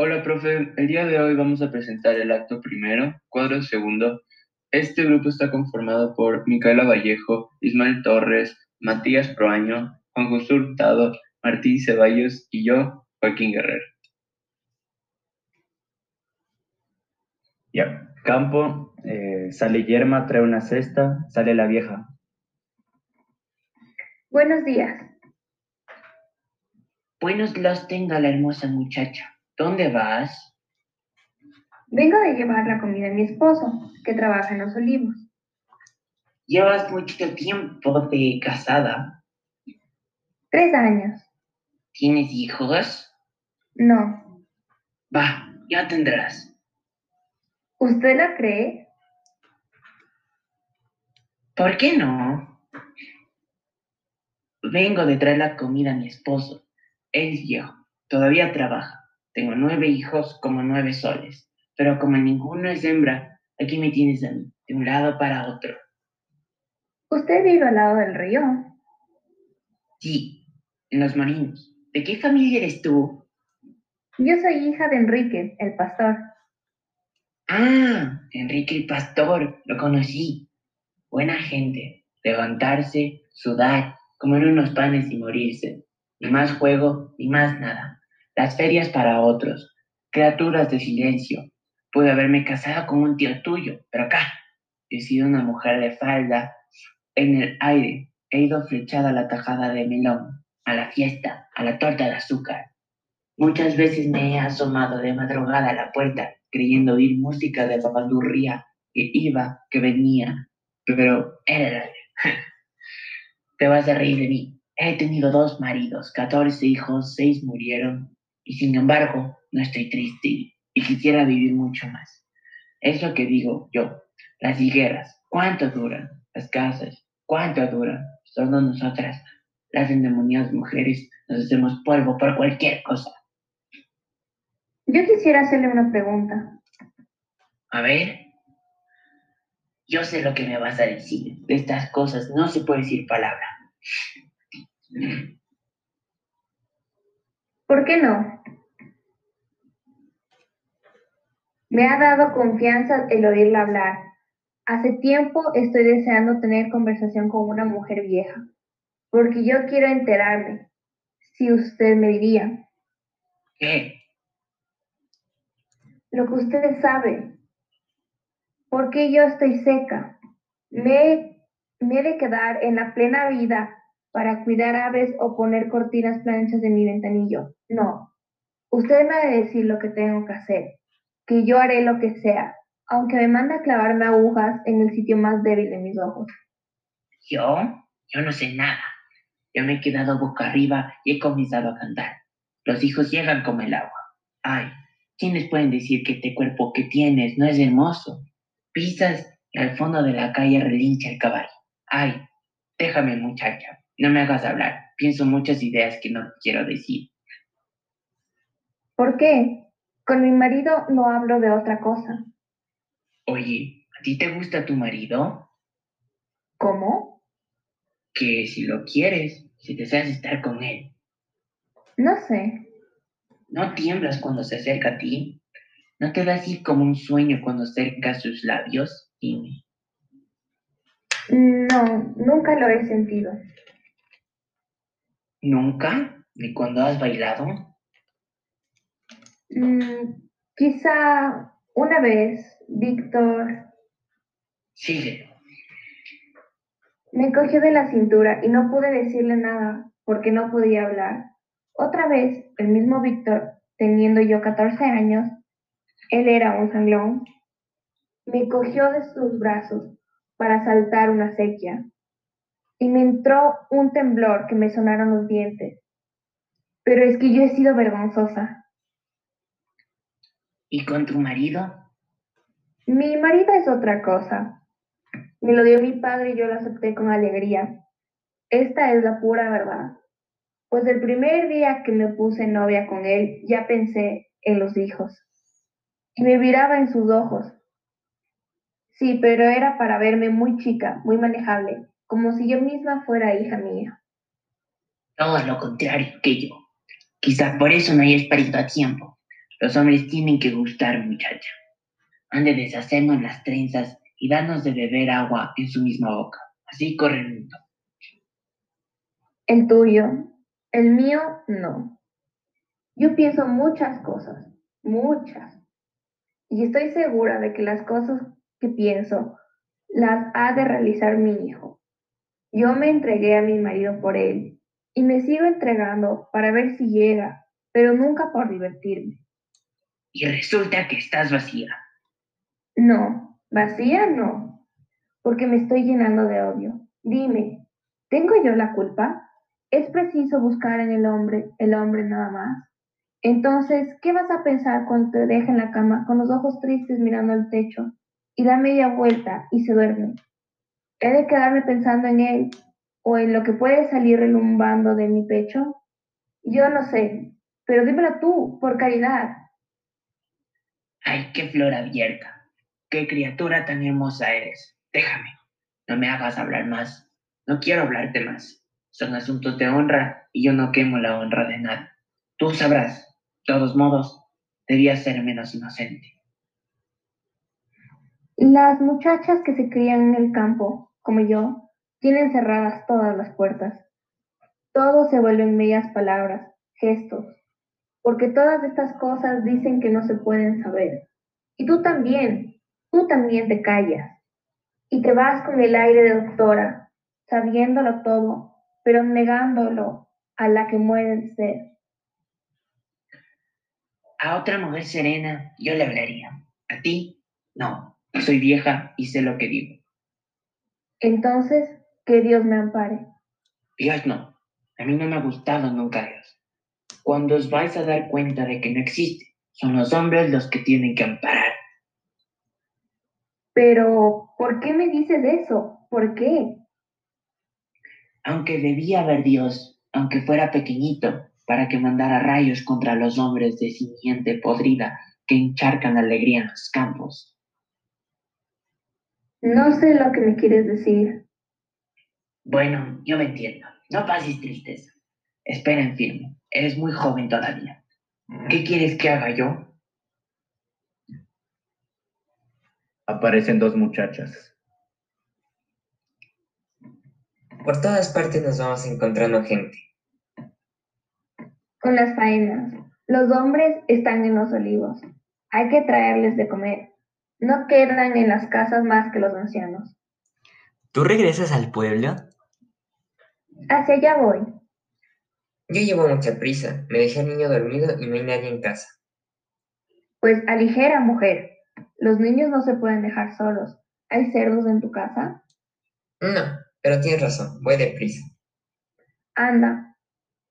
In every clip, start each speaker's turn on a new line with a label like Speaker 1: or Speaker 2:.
Speaker 1: Hola, profe. El día de hoy vamos a presentar el acto primero, cuadro segundo. Este grupo está conformado por Micaela Vallejo, Ismael Torres, Matías Proaño, Juan José Hurtado, Martín Ceballos y yo, Joaquín Guerrero.
Speaker 2: Ya, campo, eh, sale yerma, trae una cesta, sale la vieja.
Speaker 3: Buenos días.
Speaker 4: Buenos los tenga la hermosa muchacha. ¿Dónde vas?
Speaker 3: Vengo de llevar la comida a mi esposo, que trabaja en los olivos.
Speaker 4: ¿Llevas mucho tiempo de casada?
Speaker 3: Tres años.
Speaker 4: ¿Tienes hijos?
Speaker 3: No.
Speaker 4: Va, ya tendrás.
Speaker 3: ¿Usted la cree?
Speaker 4: ¿Por qué no? Vengo de traer la comida a mi esposo. Él es viejo, todavía trabaja. Tengo nueve hijos como nueve soles, pero como ninguno es hembra, aquí me tienes a mí, de un lado para otro.
Speaker 3: ¿Usted vive al lado del río?
Speaker 4: Sí, en los marinos. ¿De qué familia eres tú?
Speaker 3: Yo soy hija de Enrique, el pastor.
Speaker 4: Ah, Enrique el pastor, lo conocí. Buena gente. Levantarse, sudar, comer unos panes y morirse. Ni más juego, ni más nada. Las ferias para otros. Criaturas de silencio. Pude haberme casado con un tío tuyo, pero acá he sido una mujer de falda. En el aire he ido flechada a la tajada de melón, a la fiesta, a la torta de azúcar. Muchas veces me he asomado de madrugada a la puerta creyendo oír música de papandurría que iba, que venía, pero era Te vas a reír de mí. He tenido dos maridos, catorce hijos, seis murieron, y sin embargo no estoy triste y quisiera vivir mucho más. Es lo que digo yo. Las higueras, ¿cuánto duran? Las casas, ¿cuánto duran? Solo nosotras, las endemoniadas mujeres, nos hacemos polvo por cualquier cosa.
Speaker 3: Yo quisiera hacerle una pregunta.
Speaker 4: A ver. Yo sé lo que me vas a decir. De estas cosas no se puede decir palabra.
Speaker 3: ¿Por qué no? Me ha dado confianza el oírla hablar. Hace tiempo estoy deseando tener conversación con una mujer vieja, porque yo quiero enterarme. Si usted me diría.
Speaker 4: ¿Qué?
Speaker 3: Lo que usted sabe. ¿Por qué yo estoy seca? Me, me he de quedar en la plena vida para cuidar aves o poner cortinas planchas de mi ventanillo. No. Usted me ha de decir lo que tengo que hacer, que yo haré lo que sea, aunque me manda a clavarme agujas en el sitio más débil de mis ojos.
Speaker 4: ¿Yo? Yo no sé nada. Yo me he quedado boca arriba y he comenzado a cantar. Los hijos llegan como el agua. Ay, ¿quiénes pueden decir que este cuerpo que tienes no es hermoso? Pisas y al fondo de la calle relincha el caballo. Ay, déjame muchacha, no me hagas hablar. Pienso muchas ideas que no quiero decir.
Speaker 3: ¿Por qué? Con mi marido no hablo de otra cosa.
Speaker 4: Oye, ¿a ti te gusta tu marido?
Speaker 3: ¿Cómo?
Speaker 4: Que si lo quieres, si deseas estar con él.
Speaker 3: No sé.
Speaker 4: ¿No tiemblas cuando se acerca a ti? ¿No te da así como un sueño cuando acerca sus labios? Dime.
Speaker 3: No, nunca lo he sentido.
Speaker 4: ¿Nunca? ¿Ni cuando has bailado?
Speaker 3: Mm, quizá una vez, Víctor
Speaker 4: Sigue.
Speaker 3: me cogió de la cintura y no pude decirle nada porque no podía hablar. Otra vez, el mismo Víctor, teniendo yo 14 años, él era un sanglón, me cogió de sus brazos para saltar una sequía y me entró un temblor que me sonaron los dientes. Pero es que yo he sido vergonzosa.
Speaker 4: ¿Y con tu marido?
Speaker 3: Mi marido es otra cosa. Me lo dio mi padre y yo lo acepté con alegría. Esta es la pura verdad. Pues el primer día que me puse novia con él, ya pensé en los hijos. Y me miraba en sus ojos. Sí, pero era para verme muy chica, muy manejable, como si yo misma fuera hija mía.
Speaker 4: Todo lo contrario que yo. Quizá por eso no hayas parido a tiempo. Los hombres tienen que gustar, muchacha. Han de deshacernos las trenzas y darnos de beber agua en su misma boca. Así corre el mundo.
Speaker 3: El tuyo, el mío, no. Yo pienso muchas cosas, muchas. Y estoy segura de que las cosas que pienso las ha de realizar mi hijo. Yo me entregué a mi marido por él y me sigo entregando para ver si llega, pero nunca por divertirme.
Speaker 4: Y resulta que estás vacía.
Speaker 3: No, vacía no, porque me estoy llenando de odio. Dime, ¿tengo yo la culpa? ¿Es preciso buscar en el hombre el hombre nada más? Entonces, ¿qué vas a pensar cuando te deja en la cama con los ojos tristes mirando al techo y da media vuelta y se duerme? ¿He de quedarme pensando en él o en lo que puede salir relumbando de mi pecho? Yo no sé, pero dímelo tú, por caridad.
Speaker 4: Ay, qué flor abierta. Qué criatura tan hermosa eres. Déjame. No me hagas hablar más. No quiero hablarte más. Son asuntos de honra y yo no quemo la honra de nadie. Tú sabrás. De todos modos, debía ser menos inocente.
Speaker 3: Las muchachas que se crían en el campo, como yo, tienen cerradas todas las puertas. Todo se vuelve en medias palabras, gestos, porque todas estas cosas dicen que no se pueden saber. Y tú también, tú también te callas. Y te vas con el aire de doctora, sabiéndolo todo, pero negándolo a la que muere de sed.
Speaker 4: A otra mujer serena yo le hablaría. A ti, no. Soy vieja y sé lo que digo.
Speaker 3: Entonces, que Dios me ampare.
Speaker 4: Dios no. A mí no me ha gustado nunca Dios. Cuando os vais a dar cuenta de que no existe, son los hombres los que tienen que amparar.
Speaker 3: Pero, ¿por qué me dices eso? ¿Por qué?
Speaker 4: Aunque debía haber Dios, aunque fuera pequeñito, para que mandara rayos contra los hombres de simiente podrida que encharcan la alegría en los campos.
Speaker 3: No sé lo que me quieres decir.
Speaker 4: Bueno, yo me entiendo. No pases tristeza. Espera en firme. Eres muy joven todavía. ¿Qué quieres que haga yo?
Speaker 2: Aparecen dos muchachas.
Speaker 5: Por todas partes nos vamos encontrando gente.
Speaker 3: Con las faenas. Los hombres están en los olivos. Hay que traerles de comer. No quedan en las casas más que los ancianos.
Speaker 6: ¿Tú regresas al pueblo?
Speaker 3: Hacia allá voy.
Speaker 5: Yo llevo mucha prisa. Me dejé al niño dormido y no hay nadie en casa.
Speaker 3: Pues aligera, mujer. Los niños no se pueden dejar solos. ¿Hay cerdos en tu casa?
Speaker 5: No, pero tienes razón. Voy deprisa.
Speaker 3: Anda.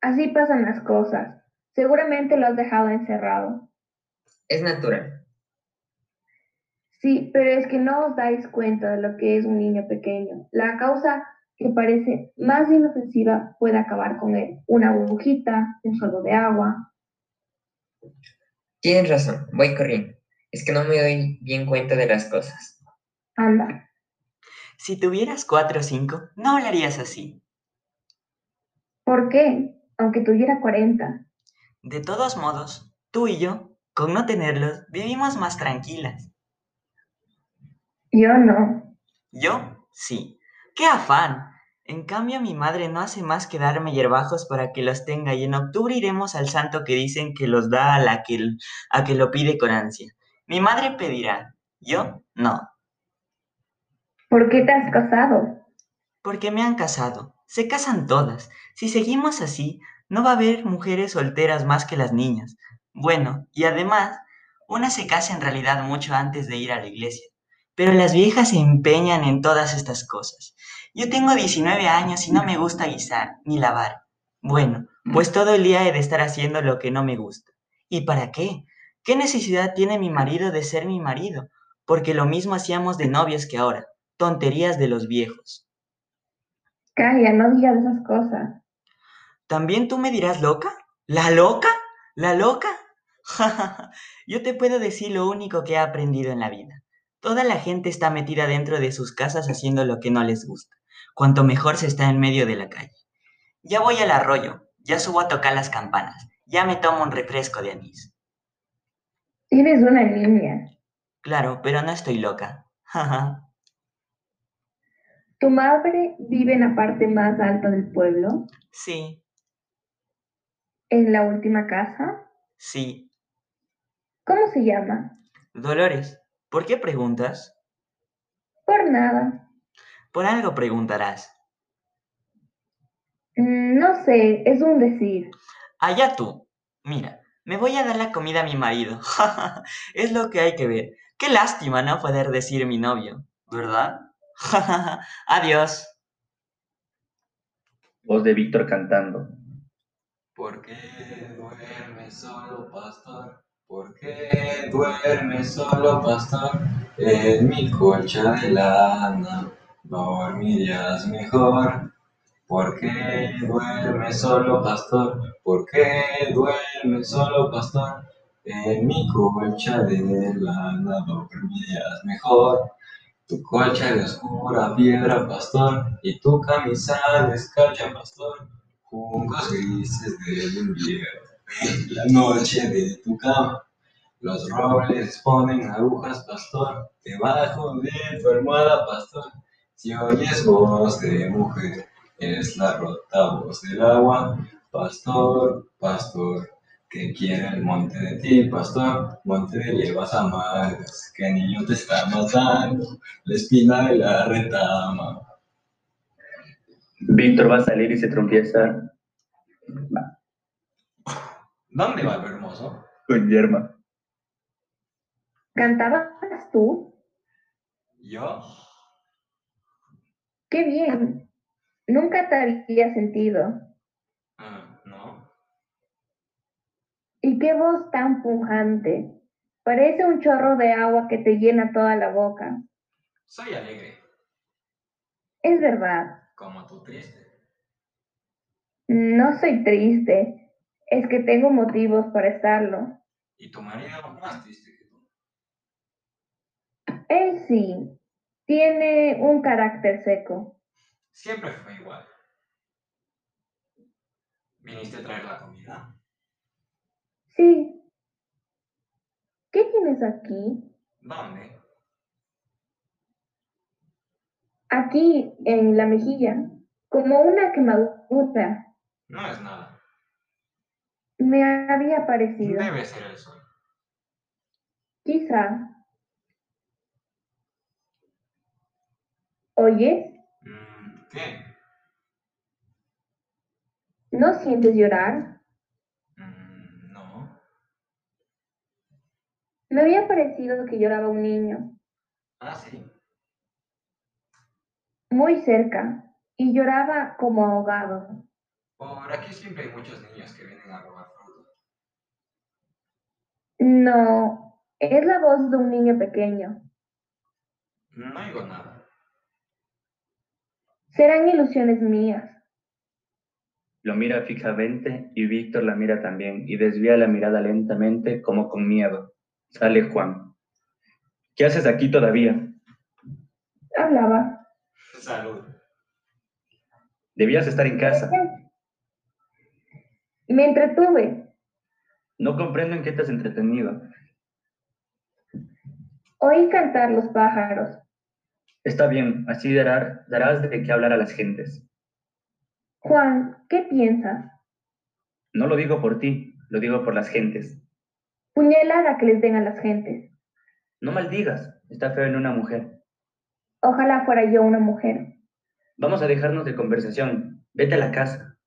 Speaker 3: Así pasan las cosas. Seguramente lo has dejado encerrado.
Speaker 5: Es natural.
Speaker 3: Sí, pero es que no os dais cuenta de lo que es un niño pequeño. La causa que parece más inofensiva puede acabar con él. Una burbujita, un sorbo de agua.
Speaker 5: Tienes razón. Voy corriendo. Es que no me doy bien cuenta de las cosas.
Speaker 3: Anda.
Speaker 6: Si tuvieras cuatro o cinco, no hablarías así.
Speaker 3: ¿Por qué? Aunque tuviera 40.
Speaker 6: De todos modos, tú y yo, con no tenerlos, vivimos más tranquilas.
Speaker 3: Yo no.
Speaker 6: Yo, sí. ¡Qué afán! En cambio, mi madre no hace más que darme hierbajos para que los tenga y en octubre iremos al santo que dicen que los da a la que, a que lo pide con ansia. Mi madre pedirá, yo no,
Speaker 3: ¿Por qué te has casado?
Speaker 6: porque me han casado. Se casan todas. Si seguimos así, no va a haber mujeres solteras más que las niñas. Bueno, y además, una se casa en realidad mucho antes de ir a la iglesia. Pero las viejas se empeñan en todas estas cosas. Yo tengo 19 años y no me gusta guisar ni lavar. Bueno, pues todo el día he de estar haciendo lo que no me gusta. ¿Y para qué? ¿Qué necesidad tiene mi marido de ser mi marido? Porque lo mismo hacíamos de novios que ahora. Tonterías de los viejos.
Speaker 3: Calla, no digas esas cosas.
Speaker 6: ¿También tú me dirás loca? ¿La loca? ¿La loca? Yo te puedo decir lo único que he aprendido en la vida. Toda la gente está metida dentro de sus casas haciendo lo que no les gusta, cuanto mejor se está en medio de la calle. Ya voy al arroyo, ya subo a tocar las campanas, ya me tomo un refresco de anís.
Speaker 3: Eres una niña.
Speaker 6: Claro, pero no estoy loca.
Speaker 3: ¿Tu madre vive en la parte más alta del pueblo?
Speaker 6: Sí,
Speaker 3: ¿En la última casa?
Speaker 6: sí.
Speaker 3: ¿Cómo se llama?
Speaker 6: Dolores, ¿por qué preguntas?
Speaker 3: Por nada.
Speaker 6: Por algo preguntarás.
Speaker 3: Mm, No sé, es un decir.
Speaker 6: Allá tú. Mira, me voy a dar la comida a mi marido. es lo que hay que ver. Qué lástima no poder decir mi novio, ¿verdad? Adiós.
Speaker 2: Voz de Víctor cantando.
Speaker 7: ¿Por qué duermes solo, pastor? ¿Por qué duermes solo, pastor? En mi colcha de lana dormirías mejor. ¿Por qué duermes solo, pastor? ¿Por qué duermes solo, pastor? En mi colcha de lana dormirías mejor. Tu colcha de oscura piedra, pastor, y tu camisa descalza, pastor juncos grises del invierno, la noche de tu cama. Los robles ponen agujas, pastor, debajo de tu almohada, pastor. Si oyes voz de mujer, es la rota voz del agua. Pastor, pastor, que quiere el monte de ti, pastor, monte de hierbas amargas, que niño te está matando, la espina de la retama.
Speaker 2: Víctor va a salir y se tropieza
Speaker 7: ¿Dónde va lo hermoso?
Speaker 2: con Yerma.
Speaker 3: ¿Cantabas tú?
Speaker 7: ¿Yo?
Speaker 3: ¡Qué bien! Nunca te había sentido.
Speaker 7: Ah, no.
Speaker 3: ¿Y qué voz tan pujante? Parece un chorro de agua que te llena toda la boca.
Speaker 7: Soy alegre,
Speaker 3: Es verdad,
Speaker 7: como tú triste.
Speaker 3: no soy triste, es que tengo motivos para estarlo.
Speaker 7: Y tu marido más triste que tú.
Speaker 3: Él sí, tiene un carácter seco.
Speaker 7: Siempre fue igual. ¿Viniste a traer la comida?
Speaker 3: Sí. ¿Qué tienes aquí?
Speaker 7: ¿Dónde?
Speaker 3: Aquí, en la mejilla, como una quemadura.
Speaker 7: No es nada.
Speaker 3: Me había parecido.
Speaker 7: Debe ser el sol.
Speaker 3: Quizá. ¿Oyes?
Speaker 7: Mm, ¿Qué?
Speaker 3: ¿No sientes llorar?
Speaker 7: Mm, no.
Speaker 3: Me había parecido que lloraba un niño,
Speaker 7: Ah, sí.
Speaker 3: muy cerca, y lloraba como ahogado.
Speaker 7: Por aquí siempre hay muchos niños que vienen a robar fruta.
Speaker 3: No, es la voz de un niño pequeño.
Speaker 7: No oigo nada.
Speaker 3: Serán ilusiones mías.
Speaker 2: Lo mira fijamente y Víctor la mira también y desvía la mirada lentamente como con miedo. Sale Juan. ¿Qué haces aquí todavía?
Speaker 3: Hablaba.
Speaker 7: Salud.
Speaker 2: Debías estar en casa.
Speaker 3: Me entretuve.
Speaker 2: No comprendo en qué te has entretenido.
Speaker 3: Oí cantar los pájaros.
Speaker 2: Está bien, así dará- darás de qué hablar a las gentes.
Speaker 3: Juan, ¿qué piensas?
Speaker 2: No lo digo por ti, lo digo por las gentes.
Speaker 3: Puñalada que les den a las gentes.
Speaker 2: No maldigas, está feo en una mujer.
Speaker 3: Ojalá fuera yo una mujer.
Speaker 2: Vamos a dejarnos de conversación. Vete a la casa.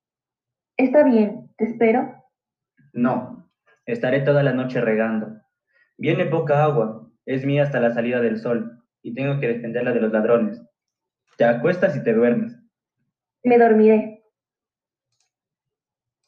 Speaker 3: Está bien, te espero.
Speaker 2: No, estaré toda la noche regando. Viene poca agua, es mía hasta la salida del sol, y tengo que defenderla de los ladrones. Te acuestas y te duermes.
Speaker 3: Me dormiré.